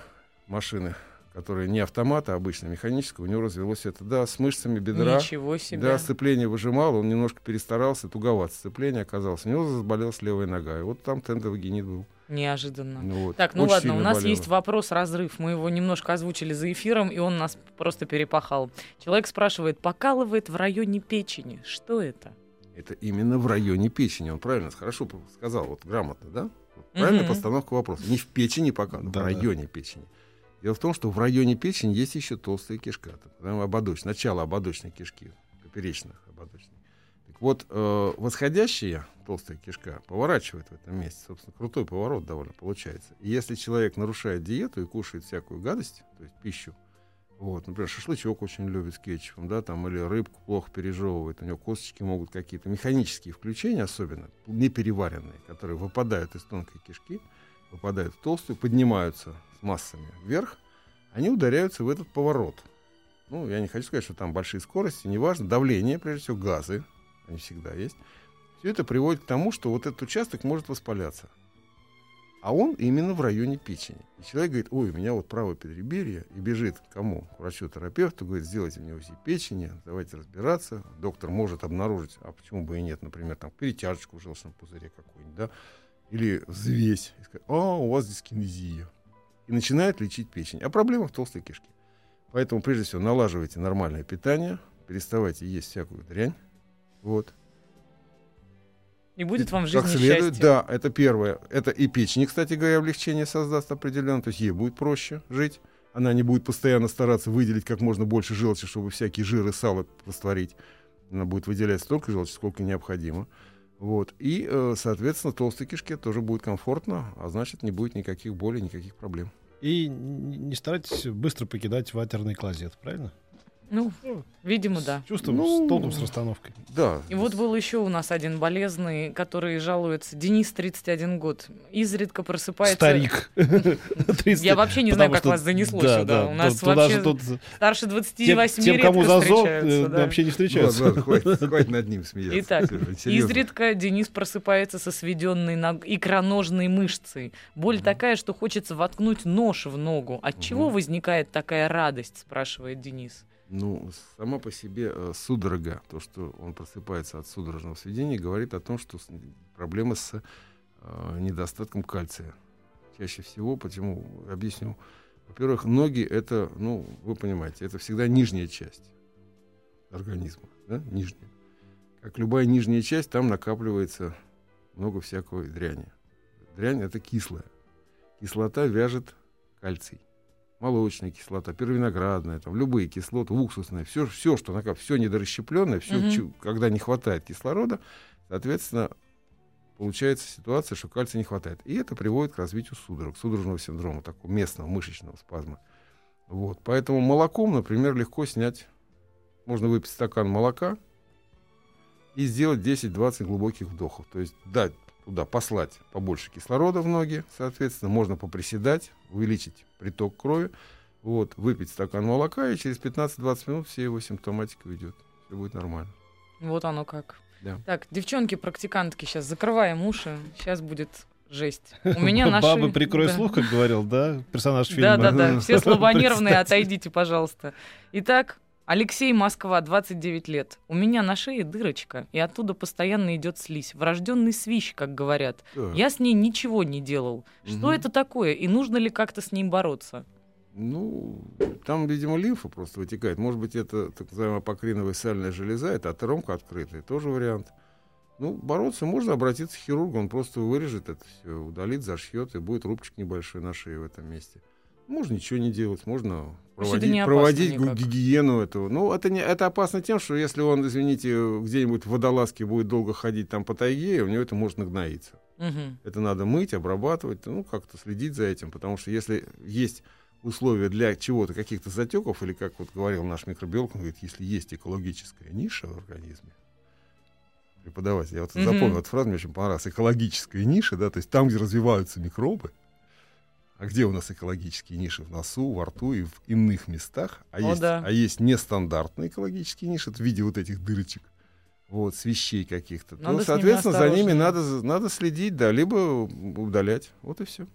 [SPEAKER 3] машины, которая не автомата, а обычно механическая, у него развелось это, да, с мышцами бедра.
[SPEAKER 1] Ничего себе.
[SPEAKER 3] Да, сцепление выжимал, он немножко перестарался, туговато сцепление оказалось. У него заболелась левая нога. И вот там тендовагенит был.
[SPEAKER 1] Неожиданно.
[SPEAKER 3] Ну, вот.
[SPEAKER 1] Так, ну
[SPEAKER 3] Очень
[SPEAKER 1] ладно, у нас
[SPEAKER 3] болело.
[SPEAKER 1] есть вопрос-разрыв. Мы его немножко озвучили за эфиром, и он нас просто перепахал. Человек спрашивает, покалывает в районе печени. Что это?
[SPEAKER 3] Это именно в районе печени. Он правильно, хорошо сказал, вот грамотно, да? Правильная
[SPEAKER 1] Мгм.
[SPEAKER 3] постановка вопроса. Не в печени пока, но в
[SPEAKER 2] Да, да.
[SPEAKER 3] районе печени. Дело в том, что в районе печени есть еще толстая кишка, называемая ободочная, начало ободочной кишки, поперечных ободочной. Так вот, э, восходящая толстая кишка поворачивает в этом месте. Собственно, крутой поворот довольно получается. И если человек нарушает диету и кушает всякую гадость, то есть пищу, вот, например, шашлычок очень любит с кетчупом, да, там, или рыбку плохо пережевывает, у него косточки могут какие-то механические включения, особенно непереваренные, которые выпадают из тонкой кишки, попадают в толстую, поднимаются с массами вверх, они ударяются в этот поворот. Ну, я не хочу сказать, что там большие скорости, неважно, давление, прежде всего, газы, они всегда есть. Все это приводит к тому, что вот этот участок может воспаляться. А он именно в районе печени. И человек говорит, ой, у меня вот правое подреберье, и бежит к кому? К врачу-терапевту, говорит, сделайте мне УЗИ печени, давайте разбираться. Доктор может обнаружить, а почему бы и нет, например, там перетяжечку в желчном пузыре какую-нибудь, да, или взвесь. И сказать, а, у вас дискинезия. И начинает лечить печень. А проблема в толстой кишке. Поэтому, прежде всего, налаживайте нормальное питание, переставайте есть всякую дрянь. Вот.
[SPEAKER 1] И будет вам в
[SPEAKER 3] Как
[SPEAKER 1] жизни
[SPEAKER 3] следует,
[SPEAKER 1] счастье.
[SPEAKER 3] да, это первое. Это и печени, кстати говоря, облегчение создаст определенно. То есть ей будет проще жить. Она не будет постоянно стараться выделить как можно больше желчи, чтобы всякие жиры, сало растворить. Она будет выделять столько желчи, сколько необходимо. Вот. И, э, соответственно, толстой кишке тоже будет комфортно, а значит, не будет никаких болей, никаких проблем.
[SPEAKER 2] И не старайтесь быстро покидать ватерный клозет, правильно?
[SPEAKER 1] Ну, видимо, да.
[SPEAKER 2] С чувством,
[SPEAKER 3] Ну,
[SPEAKER 2] с толком, с расстановкой.
[SPEAKER 3] Да.
[SPEAKER 1] И вот был еще у нас один болезный, который жалуется. Денис, 31 год. Изредка просыпается...
[SPEAKER 2] Старик. 30
[SPEAKER 1] Я вообще не знаю, как вас занесло
[SPEAKER 2] да,
[SPEAKER 1] сюда.
[SPEAKER 2] да,
[SPEAKER 1] У нас вообще старше
[SPEAKER 2] тем,
[SPEAKER 1] 28
[SPEAKER 2] тем,
[SPEAKER 1] редко
[SPEAKER 2] кому за зоб,
[SPEAKER 1] встречаются,
[SPEAKER 2] э,
[SPEAKER 1] да.
[SPEAKER 2] вообще не встречаются.
[SPEAKER 3] Хватит, над ним смеяться.
[SPEAKER 1] Итак. Изредка Денис просыпается со сведенной икроножной мышцей. Боль такая, что хочется воткнуть нож в ногу. От чего возникает такая радость, спрашивает Денис.
[SPEAKER 3] Ну, сама по себе э, судорога, то, что он просыпается от судорожного сведения, говорит о том, что проблемы с э, недостатком кальция. Чаще всего, почему, объясню. Во-первых, ноги это, ну, вы понимаете, это всегда нижняя часть организма, да, нижняя. Как любая нижняя часть, там накапливается много всякой дряни. Дрянь это кислая. Кислота вяжет кальций молочная кислота, первиноградная, там, любые кислоты, уксусная, все, все что накап, все недорасщепленное, все,
[SPEAKER 1] Мгм.
[SPEAKER 3] когда не хватает кислорода, соответственно, получается ситуация, что кальция не хватает. И это приводит к развитию судорог, судорожного синдрома, такого местного мышечного спазма. Вот. Поэтому молоком, например, легко снять. Можно выпить стакан молока и сделать 10-20 глубоких вдохов. То есть дать туда послать побольше кислорода в ноги, соответственно, можно поприседать, увеличить приток крови, вот, выпить стакан молока, и через 15-20 минут все его симптоматика уйдет. Все будет нормально.
[SPEAKER 1] Вот оно как.
[SPEAKER 3] Да.
[SPEAKER 1] Так, девчонки-практикантки, сейчас закрываем уши. Сейчас будет жесть. У меня наши...
[SPEAKER 2] Бабы, прикрой
[SPEAKER 1] да.
[SPEAKER 2] слух, как говорил, да, персонаж фильма.
[SPEAKER 1] Да, да, да. Все слабонервные, отойдите, пожалуйста. Итак, Алексей Москва, 29 лет. У меня на шее дырочка, и оттуда постоянно идет слизь. Врожденный свищ, как говорят.
[SPEAKER 3] Так,
[SPEAKER 1] Я с ней ничего не делал. Что
[SPEAKER 3] Мгм.
[SPEAKER 1] это такое, и нужно ли как-то с ним бороться?
[SPEAKER 3] Ну, там, видимо, лимфа просто вытекает. Может быть, это так называемая апокриновая сальная железа, это атеромка открытая, тоже вариант. Ну, бороться можно обратиться к хирургу, он просто вырежет это все, удалит, зашьет, и будет рубчик небольшой на шее в этом месте. Можно ничего не делать, можно
[SPEAKER 1] Это
[SPEAKER 3] проводить, проводить
[SPEAKER 1] никак?
[SPEAKER 3] гигиену этого. Ну, это, не, это опасно тем, что если он, извините, где-нибудь в водолазке будет долго ходить там по тайге, у него это может нагноиться.
[SPEAKER 1] Мгм.
[SPEAKER 3] Это надо мыть, обрабатывать, ну, как-то следить за этим, потому что если есть условия для чего-то, каких-то затеков, или, как вот говорил наш микробиолог, он говорит, если есть экологическая ниша в организме, преподаватель, я вот
[SPEAKER 1] Мгм.
[SPEAKER 3] запомнил эту фразу, мне очень понравилась, экологическая ниша, да, то есть там, где развиваются микробы, а где у нас экологические ниши? В носу, во рту и в иных местах. А,
[SPEAKER 1] О,
[SPEAKER 3] есть,
[SPEAKER 1] да.
[SPEAKER 3] а есть нестандартные экологические ниши в виде вот этих дырочек, вот, свищей каких-то.
[SPEAKER 1] Надо
[SPEAKER 3] то,
[SPEAKER 1] с ними
[SPEAKER 3] соответственно, за ними надо, надо следить, да, либо удалять. Вот и все.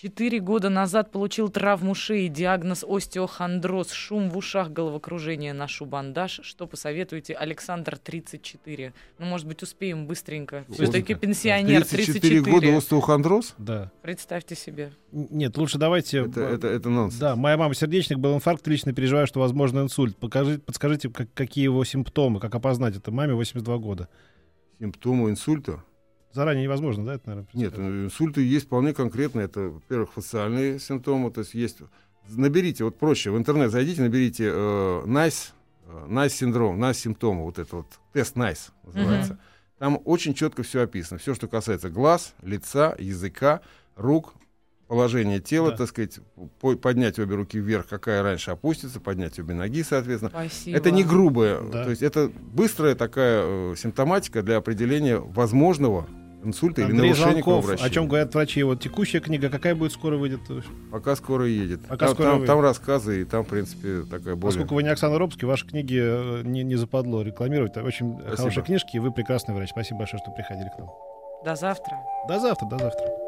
[SPEAKER 1] Четыре года назад получил травму шеи, диагноз остеохондроз, шум в ушах, головокружение, ношу бандаж. Что посоветуете? Александр, 34. Ну, может быть, успеем быстренько. Все-таки пенсионер,
[SPEAKER 3] 34
[SPEAKER 1] 34.
[SPEAKER 3] года остеохондроз?
[SPEAKER 2] Да.
[SPEAKER 1] Представьте себе.
[SPEAKER 2] Нет, лучше давайте...
[SPEAKER 3] Это, это, это нонсенс.
[SPEAKER 2] Да, моя мама сердечник, был инфаркт, лично переживаю, что возможно инсульт. Покажи, подскажите, как- какие его симптомы, как опознать это? Маме 82 года.
[SPEAKER 3] Симптомы инсульта?
[SPEAKER 2] Заранее невозможно, да, это, наверное?
[SPEAKER 3] Нет, э, инсульты есть вполне конкретно. Это, во-первых, фациальные симптомы. То есть есть... Наберите, вот проще, в интернет зайдите, наберите э, NICE, э, NICE синдром, NICE симптомы, вот это вот, тест NICE называется. Там очень четко все описано. Все, что касается глаз, лица, языка, рук, положение тела,
[SPEAKER 2] Да.
[SPEAKER 3] так сказать, по- поднять обе руки вверх, какая раньше опустится, поднять обе ноги, соответственно.
[SPEAKER 1] Спасибо.
[SPEAKER 3] Это не грубая,
[SPEAKER 2] Да.
[SPEAKER 3] то есть это быстрая такая э, симптоматика для определения возможного инсульта или
[SPEAKER 2] Андрей
[SPEAKER 3] нарушения
[SPEAKER 2] Звонков,
[SPEAKER 3] кровообращения.
[SPEAKER 2] о чем говорят врачи. Вот текущая книга, какая будет скоро выйдет?
[SPEAKER 3] Пока скоро едет.
[SPEAKER 2] Пока
[SPEAKER 3] там,
[SPEAKER 2] скоро
[SPEAKER 3] там-
[SPEAKER 2] выйдет.
[SPEAKER 3] там рассказы, и там, в принципе, такая более...
[SPEAKER 2] Поскольку вы не Оксана Робский, ваши книги э, не, не западло рекламировать. Очень
[SPEAKER 3] Спасибо.
[SPEAKER 2] хорошие книжки, и вы прекрасный врач. Спасибо большое, что приходили к нам.
[SPEAKER 1] До завтра.
[SPEAKER 2] До завтра, до завтра.